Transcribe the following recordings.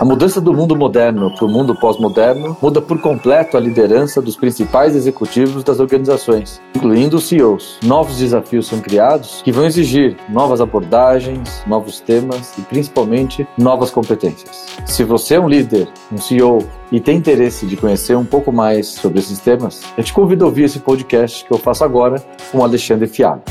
A mudança do mundo moderno para o mundo pós-moderno muda por completo a liderança dos principais executivos das organizações, incluindo os CEOs. Novos desafios são criados que vão exigir novas abordagens, novos temas e principalmente novas competências. Se você é um líder, um CEO e tem interesse de conhecer um pouco mais sobre esses temas, eu te convido a ouvir esse podcast que eu faço agora com Alexandre Fialho.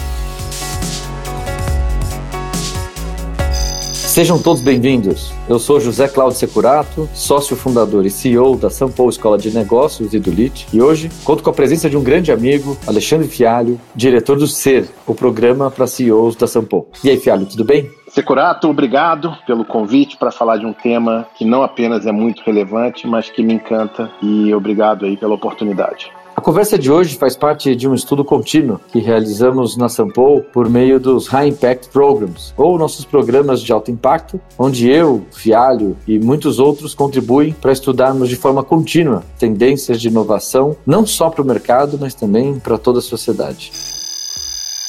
Sejam todos bem-vindos. Eu sou José Cláudio Securato, sócio fundador e CEO da São Paulo Escola de Negócios e do LIT, e hoje conto com a presença de um grande amigo, Alexandre Fialho, diretor do SER, o programa para CEOs da São Paulo. E aí, Fialho, tudo bem? Securato, obrigado pelo convite para falar de um tema que não apenas é muito relevante, mas que me encanta e obrigado aí pela oportunidade. A conversa de hoje faz parte de um estudo contínuo que realizamos na Sampo por meio dos High Impact Programs, ou nossos programas de alto impacto, onde eu, Fialho e muitos outros contribuem para estudarmos de forma contínua tendências de inovação, não só para o mercado, mas também para toda a sociedade.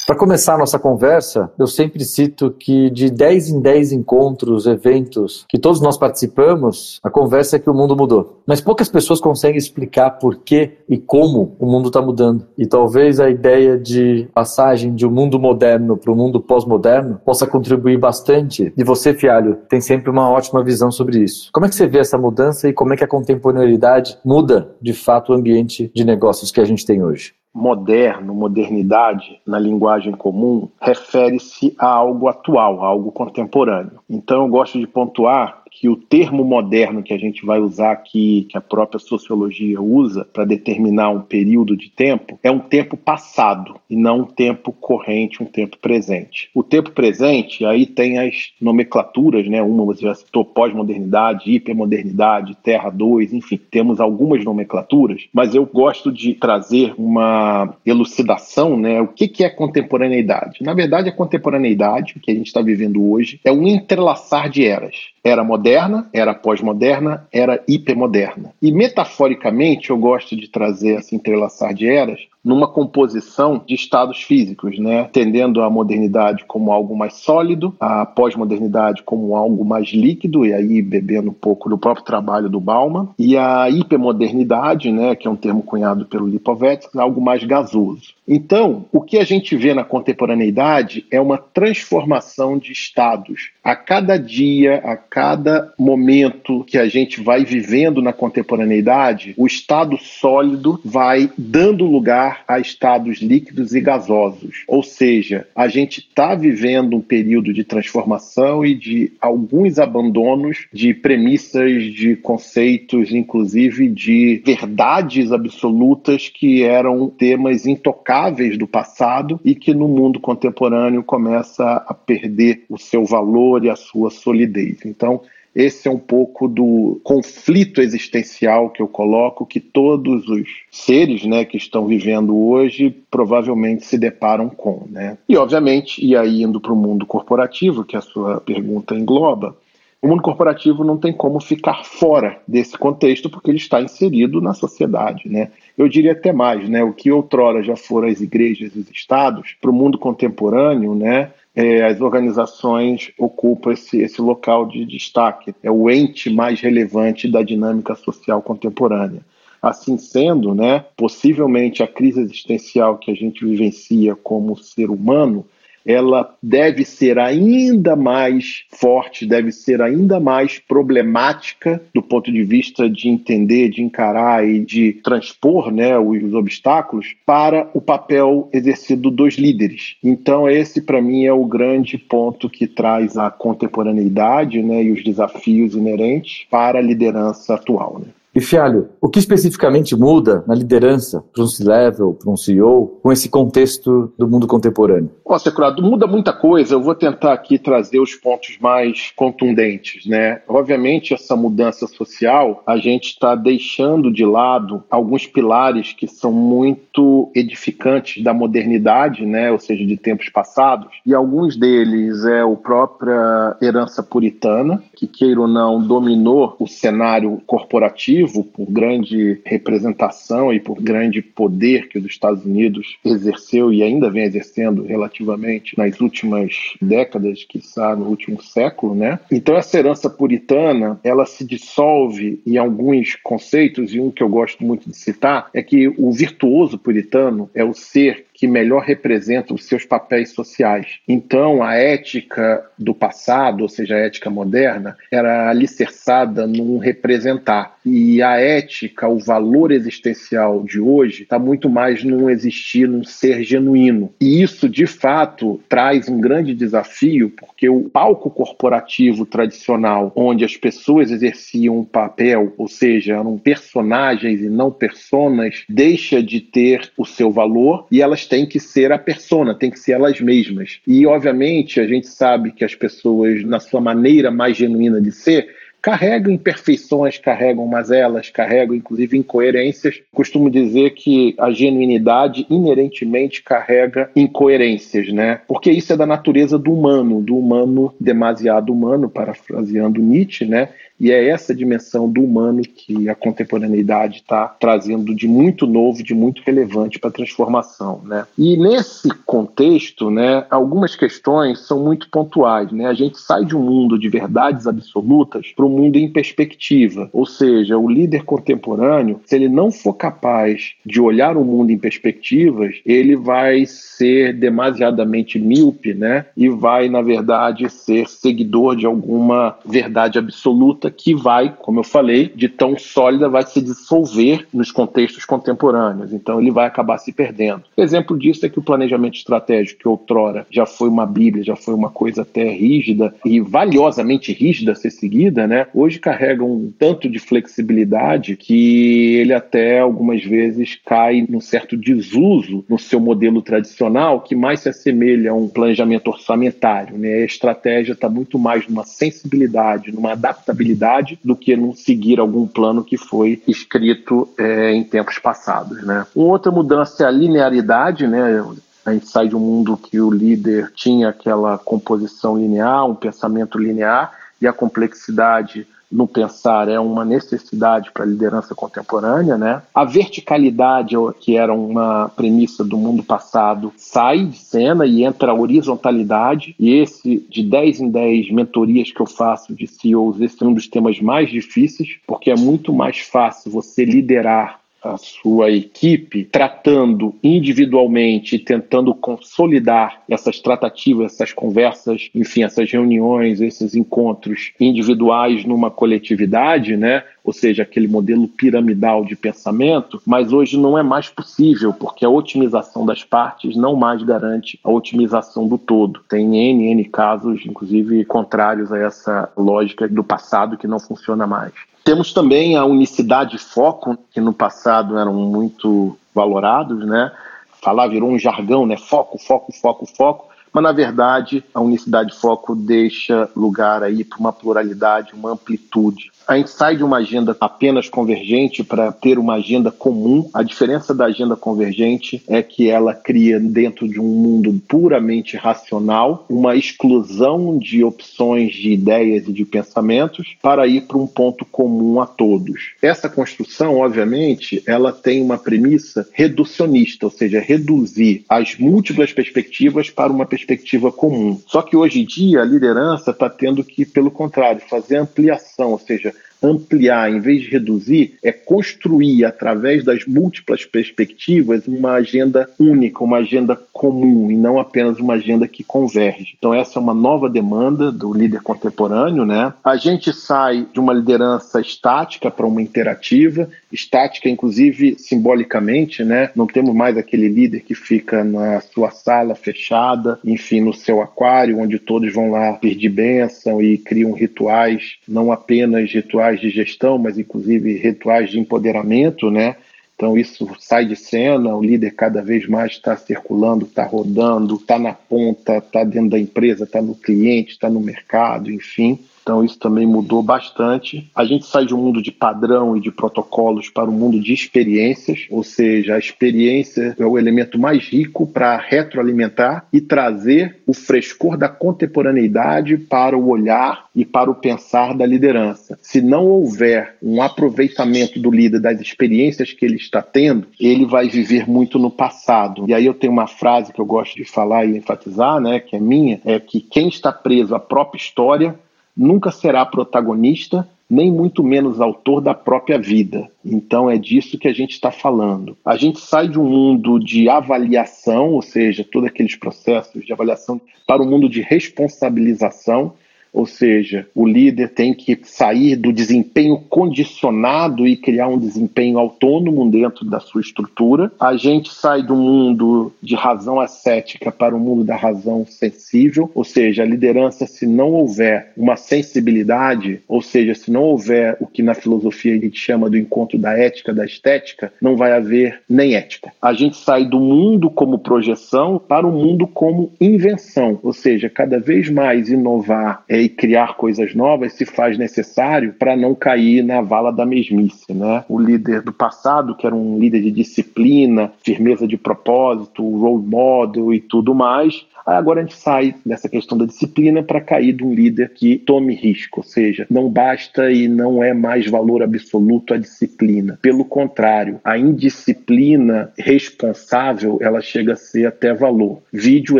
Para começar a nossa conversa, eu sempre cito que de 10 em 10 encontros, eventos que todos nós participamos, a conversa é que o mundo mudou. Mas poucas pessoas conseguem explicar por que e como o mundo está mudando. E talvez a ideia de passagem de um mundo moderno para o mundo pós-moderno possa contribuir bastante. E você, Fialho, tem sempre uma ótima visão sobre isso. Como é que você vê essa mudança e como é que a contemporaneidade muda, de fato, o ambiente de negócios que a gente tem hoje? Moderno, modernidade, na linguagem comum, refere-se a algo atual, a algo contemporâneo. Então eu gosto de pontuar que o termo moderno que a gente vai usar aqui, que a própria sociologia usa para determinar um período de tempo, é um tempo passado e não um tempo corrente, um tempo presente. O tempo presente, aí tem as nomenclaturas, né? Uma você já citou pós-modernidade, hipermodernidade, Terra 2, enfim, temos algumas nomenclaturas, mas eu gosto de trazer uma elucidação, né? O que, que é contemporaneidade? Na verdade, a contemporaneidade, que a gente está vivendo hoje, é um entrelaçar de eras. Era moderna, era pós-moderna, era hipermoderna. E metaforicamente, eu gosto de trazer esse entrelaçar de eras numa composição de estados físicos, né? Entendendo a modernidade como algo mais sólido, a pós-modernidade como algo mais líquido, e aí bebendo um pouco do próprio trabalho do Bauman, e a hipermodernidade, né, que é um termo cunhado pelo Lipovetsky, algo mais gasoso. Então, o que a gente vê na contemporaneidade é uma transformação de estados. A cada dia, a cada momento que a gente vai vivendo na contemporaneidade, o estado sólido vai dando lugar a estados líquidos e gasosos. Ou seja, a gente está vivendo um período de transformação e de alguns abandonos de premissas, de conceitos, inclusive de verdades absolutas que eram temas intocáveis do passado e que no mundo contemporâneo começa a perder o seu valor e a sua solidez. Então, esse é um pouco do conflito existencial que eu coloco que todos os seres, né, que estão vivendo hoje provavelmente se deparam com, né? E obviamente, e aí indo para o mundo corporativo, que a sua pergunta engloba, o mundo corporativo não tem como ficar fora desse contexto porque ele está inserido na sociedade, né? Eu diria até mais, né? O que outrora já foram as igrejas e os estados, para o mundo contemporâneo, né? É, as organizações ocupam esse, esse local de destaque, é o ente mais relevante da dinâmica social contemporânea. Assim sendo, né, possivelmente a crise existencial que a gente vivencia como ser humano ela deve ser ainda mais forte, deve ser ainda mais problemática do ponto de vista de entender, de encarar e de transpor né, os obstáculos para o papel exercido dos líderes. Então, esse, para mim, é o grande ponto que traz a contemporaneidade né, e os desafios inerentes para a liderança atual. Né? E Fialho, o que especificamente muda na liderança para um C-level, para um CEO, com esse contexto do mundo contemporâneo? Nossa, Curado, muda muita coisa. Eu vou tentar aqui trazer os pontos mais contundentes, né? Obviamente, essa mudança social, a gente está deixando de lado alguns pilares que são muito edificantes da modernidade, né? Ou seja, de tempos passados. E alguns deles é a própria herança puritana, que queira ou não dominou o cenário corporativo corporativo, por grande representação e por grande poder que os Estados Unidos exerceu e ainda vem exercendo relativamente nas últimas décadas, está no último século, né? Então essa herança puritana, ela se dissolve em alguns conceitos e um que eu gosto muito de citar é que o virtuoso puritano é o ser que melhor representa os seus papéis sociais. Então, a ética do passado, ou seja, a ética moderna, era alicerçada num representar. E a ética, o valor existencial de hoje, está muito mais num existir, num ser genuíno. E isso, de fato, traz um grande desafio, porque o palco corporativo tradicional, onde as pessoas exerciam um papel, ou seja, eram personagens e não personas, deixa de ter o seu valor e elas têm que ser a persona, têm que ser elas mesmas. E, obviamente, a gente sabe que as pessoas, na sua maneira mais genuína de ser, carregam imperfeições, carregam mazelas, carregam inclusive incoerências. Costumo dizer que a genuinidade inerentemente carrega incoerências, né? Porque isso é da natureza do humano, do humano demasiado humano, parafraseando Nietzsche, né? E é essa dimensão do humano que a contemporaneidade está trazendo de muito novo, de muito relevante para a transformação. Né? E nesse contexto, né, algumas questões são muito pontuais. Né? A gente sai de um mundo de verdades absolutas para um mundo em perspectiva. Ou seja, o líder contemporâneo, se ele não for capaz de olhar o mundo em perspectivas, ele vai ser demasiadamente míope né? e vai, na verdade, ser seguidor de alguma verdade absoluta que vai, como eu falei, de tão sólida vai se dissolver nos contextos contemporâneos. Então ele vai acabar se perdendo. Exemplo disso é que o planejamento estratégico, que outrora já foi uma bíblia, já foi uma coisa até rígida e valiosamente rígida a ser seguida, né? Hoje carrega um tanto de flexibilidade que ele até algumas vezes cai num certo desuso no seu modelo tradicional, que mais se assemelha a um planejamento orçamentário, né? A estratégia está muito mais numa sensibilidade, numa adaptabilidade do que não seguir algum plano que foi escrito é, em tempos passados. Né? Uma outra mudança é a linearidade, né? A gente sai de um mundo que o líder tinha aquela composição linear, um pensamento linear, e a complexidade no pensar é uma necessidade para a liderança contemporânea, né? A verticalidade, que era uma premissa do mundo passado, sai de cena e entra a horizontalidade. E esse, de 10 em 10 mentorias que eu faço de CEOs, esse é um dos temas mais difíceis, porque é muito mais fácil você liderar a sua equipe tratando individualmente, tentando consolidar essas tratativas, essas conversas, enfim, essas reuniões, esses encontros individuais numa coletividade, né? Ou seja, aquele modelo piramidal de pensamento, mas hoje não é mais possível, porque a otimização das partes não mais garante a otimização do todo. Tem N, N casos, inclusive contrários a essa lógica do passado que não funciona mais. Temos também a unicidade foco, que no passado eram muito valorados, né? Falar virou um jargão, né? Foco, foco, foco, foco mas na verdade a unicidade de foco deixa lugar aí para uma pluralidade, uma amplitude a gente sai de uma agenda apenas convergente para ter uma agenda comum. A diferença da agenda convergente é que ela cria, dentro de um mundo puramente racional, uma exclusão de opções de ideias e de pensamentos para ir para um ponto comum a todos. Essa construção, obviamente, ela tem uma premissa reducionista, ou seja, reduzir as múltiplas perspectivas para uma perspectiva comum. Só que hoje em dia a liderança está tendo que, pelo contrário, fazer ampliação, ou seja, ampliar, em vez de reduzir, é construir através das múltiplas perspectivas uma agenda única, uma agenda comum e não apenas uma agenda que converge. Então essa é uma nova demanda do líder contemporâneo, né? A gente sai de uma liderança estática para uma interativa, estática inclusive simbolicamente, né? Não temos mais aquele líder que fica na sua sala fechada, enfim, no seu aquário, onde todos vão lá pedir bênção e criam rituais, não apenas rituais rituais de gestão, mas inclusive rituais de empoderamento, né? Então isso sai de cena, o líder cada vez mais está circulando, está rodando, está na ponta, está dentro da empresa, está no cliente, está no mercado, enfim. Então isso também mudou bastante. A gente sai de um mundo de padrão e de protocolos para um mundo de experiências, ou seja, a experiência é o elemento mais rico para retroalimentar e trazer o frescor da contemporaneidade para o olhar e para o pensar da liderança. Se não houver um aproveitamento do líder das experiências que ele está tendo, ele vai viver muito no passado. E aí eu tenho uma frase que eu gosto de falar e enfatizar, né, que é minha, é que quem está preso à própria história nunca será protagonista, nem muito menos autor da própria vida. Então é disso que a gente está falando. A gente sai de um mundo de avaliação, ou seja, todos aqueles processos de avaliação, para um mundo de responsabilização ou seja, o líder tem que sair do desempenho condicionado e criar um desempenho autônomo dentro da sua estrutura. A gente sai do mundo de razão ascética para o mundo da razão sensível, ou seja, a liderança, se não houver uma sensibilidade, ou seja, se não houver o que na filosofia a gente chama do encontro da ética da estética, não vai haver nem ética. A gente sai do mundo como projeção para o mundo como invenção, ou seja, cada vez mais inovar é criar coisas novas se faz necessário para não cair na vala da mesmice. Né? O líder do passado, que era um líder de disciplina, firmeza de propósito, role model e tudo mais, Agora a gente sai dessa questão da disciplina para cair de um líder que tome risco, ou seja, não basta e não é mais valor absoluto a disciplina. Pelo contrário, a indisciplina responsável ela chega a ser até valor. Vídeo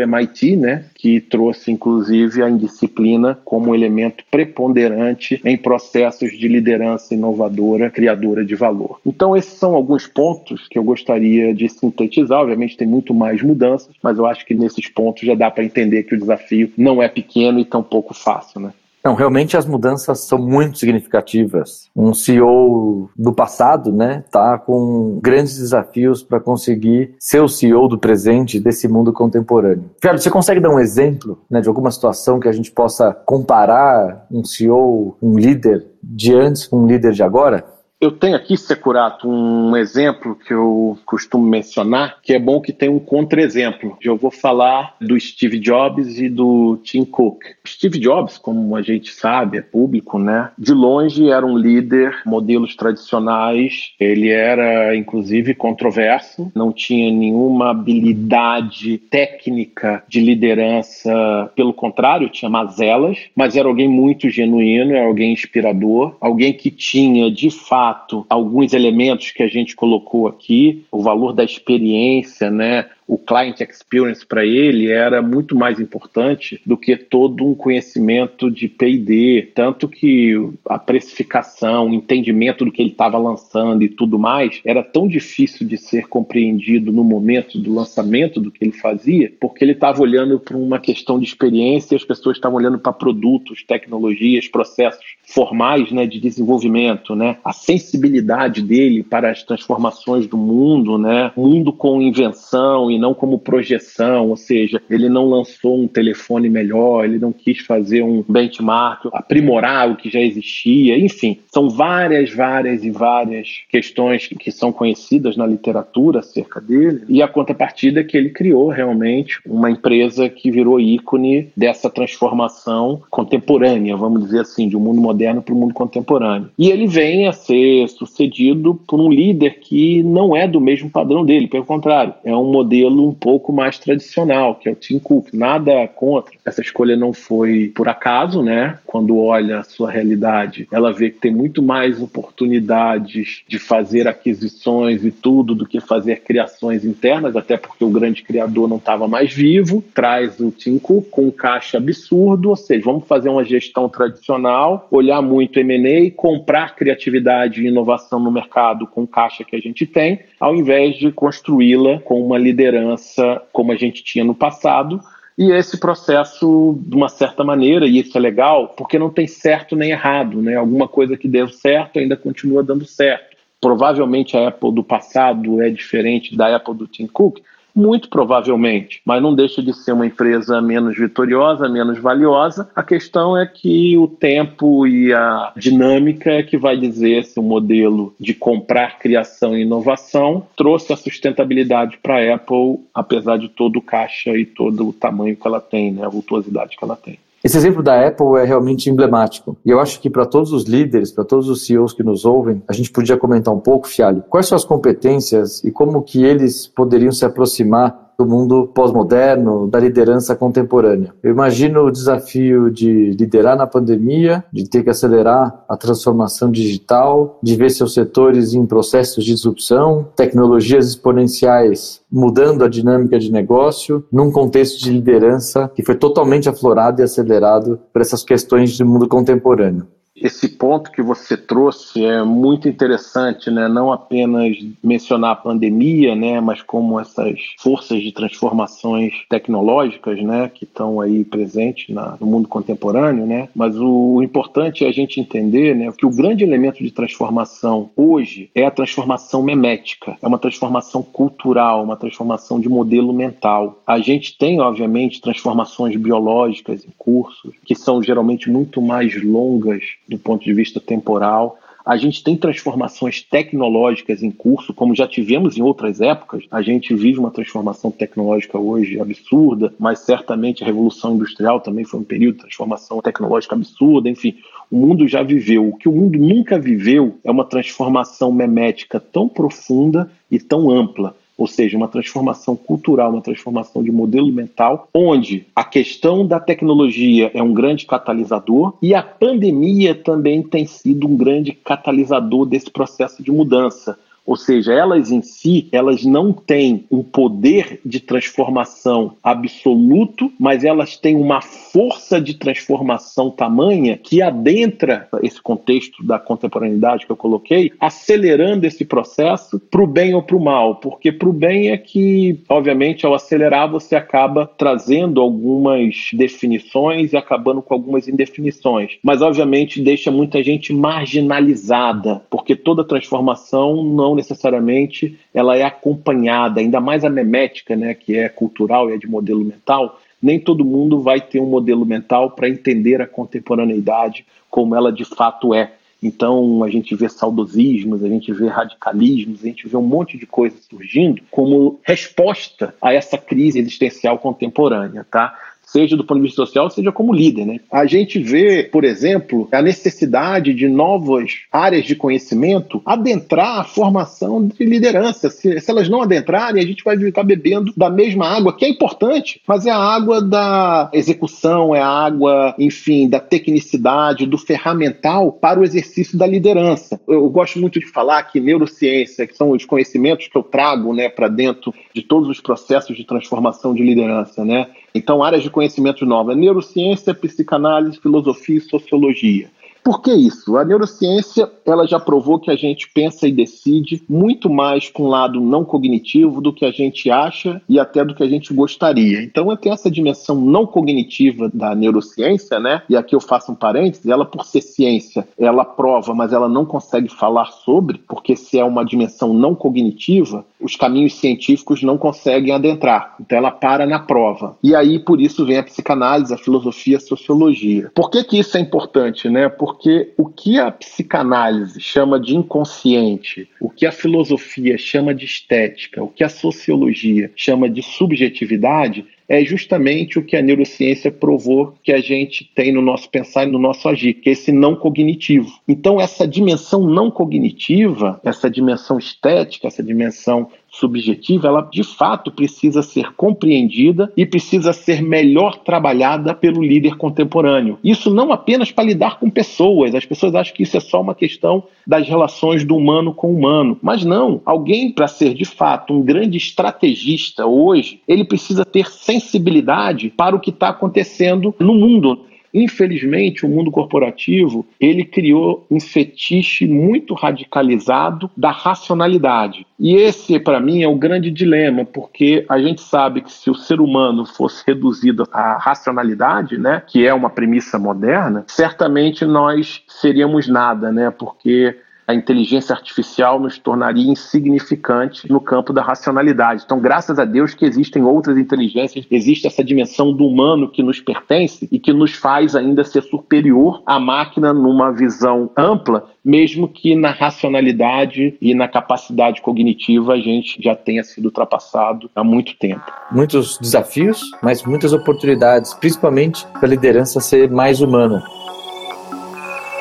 MIT, né, que trouxe inclusive a indisciplina como elemento preponderante em processos de liderança inovadora, criadora de valor. Então esses são alguns pontos que eu gostaria de sintetizar. Obviamente tem muito mais mudanças, mas eu acho que nesses pontos já dá para entender que o desafio não é pequeno e tão pouco fácil, né? Não, realmente as mudanças são muito significativas. Um CEO do passado, né, tá com grandes desafios para conseguir ser o CEO do presente desse mundo contemporâneo. Fernando, você consegue dar um exemplo, né, de alguma situação que a gente possa comparar um CEO, um líder de antes com um líder de agora? Eu tenho aqui, Securato, um exemplo que eu costumo mencionar, que é bom que tem um contra-exemplo. Eu vou falar do Steve Jobs e do Tim Cook. Steve Jobs, como a gente sabe, é público, né? De longe era um líder, modelos tradicionais. Ele era, inclusive, controverso, não tinha nenhuma habilidade técnica de liderança. Pelo contrário, tinha mazelas, mas era alguém muito genuíno, era alguém inspirador, alguém que tinha, de fato, fato alguns elementos que a gente colocou aqui, o valor da experiência, né? O client experience para ele era muito mais importante do que todo um conhecimento de P&D, tanto que a precificação, o entendimento do que ele estava lançando e tudo mais era tão difícil de ser compreendido no momento do lançamento do que ele fazia, porque ele estava olhando para uma questão de experiência, e as pessoas estavam olhando para produtos, tecnologias, processos formais, né, de desenvolvimento, né, a sensibilidade dele para as transformações do mundo, né, mundo com invenção e não como projeção, ou seja, ele não lançou um telefone melhor, ele não quis fazer um benchmark, aprimorar o que já existia, enfim, são várias, várias e várias questões que são conhecidas na literatura acerca dele, e a contrapartida é que ele criou realmente uma empresa que virou ícone dessa transformação contemporânea, vamos dizer assim, de um mundo moderno para o mundo contemporâneo. E ele vem a ser sucedido por um líder que não é do mesmo padrão dele, pelo contrário, é um modelo modelo um pouco mais tradicional, que é o Tim Cook. Nada contra. Essa escolha não foi por acaso, né? Quando olha a sua realidade, ela vê que tem muito mais oportunidades de fazer aquisições e tudo do que fazer criações internas, até porque o grande criador não estava mais vivo. Traz o Tim Cook com um caixa absurdo, ou seja, vamos fazer uma gestão tradicional, olhar muito M&A, comprar criatividade e inovação no mercado com caixa que a gente tem, ao invés de construí-la com uma liderança liderança como a gente tinha no passado. E esse processo, de uma certa maneira, e isso é legal, porque não tem certo nem errado, né? Alguma coisa que deu certo ainda continua dando certo. Provavelmente a Apple do passado é diferente da Apple do Tim Cook, muito provavelmente, mas não deixa de ser uma empresa menos vitoriosa, menos valiosa. A questão é que o tempo e a dinâmica é que vai dizer se o modelo de comprar criação e inovação trouxe a sustentabilidade para a Apple, apesar de todo o caixa e todo o tamanho que ela tem, né, a vultuosidade que ela tem. Esse exemplo da Apple é realmente emblemático. E eu acho que para todos os líderes, para todos os CEOs que nos ouvem, a gente podia comentar um pouco, Fialho, quais são as competências e como que eles poderiam se aproximar do mundo pós-moderno, da liderança contemporânea. Eu imagino o desafio de liderar na pandemia, de ter que acelerar a transformação digital, de ver seus setores em processos de disrupção, tecnologias exponenciais mudando a dinâmica de negócio, num contexto de liderança que foi totalmente aflorado e acelerado por essas questões do mundo contemporâneo. Esse ponto que você trouxe é muito interessante, né? Não apenas mencionar a pandemia, né? Mas como essas forças de transformações tecnológicas, né? Que estão aí presentes na, no mundo contemporâneo, né? Mas o, o, importante é a gente entender, né? Que o grande elemento de transformação hoje é a transformação memética, é uma transformação cultural, uma transformação de modelo mental. A gente tem, obviamente, transformações biológicas em curso, que são geralmente muito mais longas do ponto de vista temporal. A gente tem transformações tecnológicas em curso, como já tivemos em outras épocas. A gente vive uma transformação tecnológica hoje absurda, mas certamente a Revolução Industrial também foi um período de transformação tecnológica absurda. Enfim, o mundo já viveu. O que o mundo nunca viveu é uma transformação memética tão profunda e tão ampla ou seja, uma transformação cultural, uma transformação de modelo mental, onde a questão da tecnologia é um grande catalisador e a pandemia também tem sido um grande catalisador desse processo de mudança. Ou seja, elas em si, elas não têm um poder de transformação absoluto, mas elas têm uma força de transformação tamanha que adentra esse contexto da contemporaneidade que eu coloquei, acelerando esse processo para o bem ou para o mal. Porque para o bem é que, obviamente, ao acelerar, você acaba trazendo algumas definições e acabando com algumas indefinições. Mas, obviamente, deixa muita gente marginalizada, porque toda transformação não necessariamente ela é acompanhada, ainda mais a memética, né, que é cultural e é de modelo mental, nem todo mundo vai ter um modelo mental para entender a contemporaneidade como ela de fato é. Então a gente vê saudosismos, a gente vê radicalismos, a gente vê um monte de coisas surgindo como resposta a essa crise existencial contemporânea, tá? Seja do ponto de vista social, seja como líder. Né? A gente vê, por exemplo, a necessidade de novas áreas de conhecimento adentrar a formação de liderança. Se, se elas não adentrarem, a gente vai estar bebendo da mesma água, que é importante, mas é a água da execução, é a água, enfim, da tecnicidade, do ferramental para o exercício da liderança. Eu, eu gosto muito de falar que neurociência, que são os conhecimentos que eu trago né, para dentro de todos os processos de transformação de liderança, né? Então, áreas de conhecimento novas: neurociência, psicanálise, filosofia e sociologia. Por que isso? A neurociência ela já provou que a gente pensa e decide muito mais com o lado não cognitivo do que a gente acha e até do que a gente gostaria. Então tenho essa dimensão não cognitiva da neurociência, né? E aqui eu faço um parênteses, ela por ser ciência, ela prova, mas ela não consegue falar sobre, porque se é uma dimensão não cognitiva, os caminhos científicos não conseguem adentrar. Então ela para na prova. E aí por isso vem a psicanálise, a filosofia, a sociologia. Por que que isso é importante, né? Porque o que a psicanálise chama de inconsciente, o que a filosofia chama de estética, o que a sociologia chama de subjetividade, é justamente o que a neurociência provou que a gente tem no nosso pensar e no nosso agir, que é esse não cognitivo. Então, essa dimensão não cognitiva, essa dimensão estética, essa dimensão subjetiva, ela de fato precisa ser compreendida e precisa ser melhor trabalhada pelo líder contemporâneo. Isso não apenas para lidar com pessoas, as pessoas acham que isso é só uma questão das relações do humano com o humano, mas não. Alguém para ser de fato um grande estrategista hoje, ele precisa ter sensibilidade para o que está acontecendo no mundo. Infelizmente, o mundo corporativo ele criou um fetiche muito radicalizado da racionalidade. E esse, para mim, é o grande dilema, porque a gente sabe que se o ser humano fosse reduzido à racionalidade, né, que é uma premissa moderna, certamente nós seríamos nada, né, porque a inteligência artificial nos tornaria insignificantes no campo da racionalidade. Então, graças a Deus que existem outras inteligências, existe essa dimensão do humano que nos pertence e que nos faz ainda ser superior à máquina numa visão ampla, mesmo que na racionalidade e na capacidade cognitiva a gente já tenha sido ultrapassado há muito tempo. Muitos desafios, mas muitas oportunidades, principalmente para a liderança ser mais humana.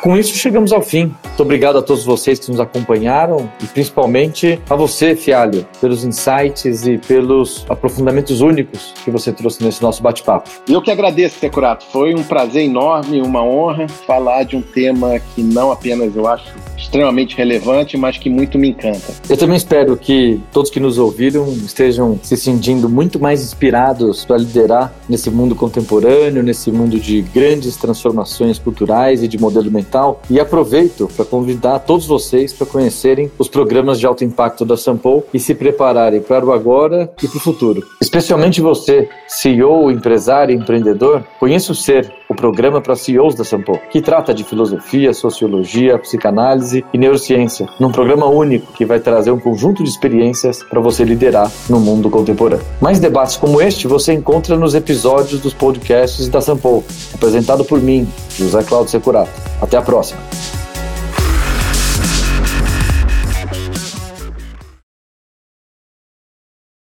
Com isso, chegamos ao fim. Muito obrigado a todos vocês que nos acompanharam e principalmente a você, Fialho, pelos insights e pelos aprofundamentos únicos que você trouxe nesse nosso bate-papo. Eu que agradeço, Securato. Foi um prazer enorme, uma honra falar de um tema que não apenas eu acho extremamente relevante, mas que muito me encanta. Eu também espero que todos que nos ouviram estejam se sentindo muito mais inspirados para liderar nesse mundo contemporâneo, nesse mundo de grandes transformações culturais e de modelo mental. E aproveito para convidar todos vocês para conhecerem os programas de alto impacto da Sample e se prepararem para o agora e para o futuro. Especialmente você, CEO, empresário, empreendedor, conheça o Ser, o programa para CEOs da Sample, que trata de filosofia, sociologia, psicanálise e neurociência, num programa único que vai trazer um conjunto de experiências para você liderar no mundo contemporâneo. Mais debates como este você encontra nos episódios dos podcasts da Sample, apresentado por mim, José Cláudio Securato. Até a próxima.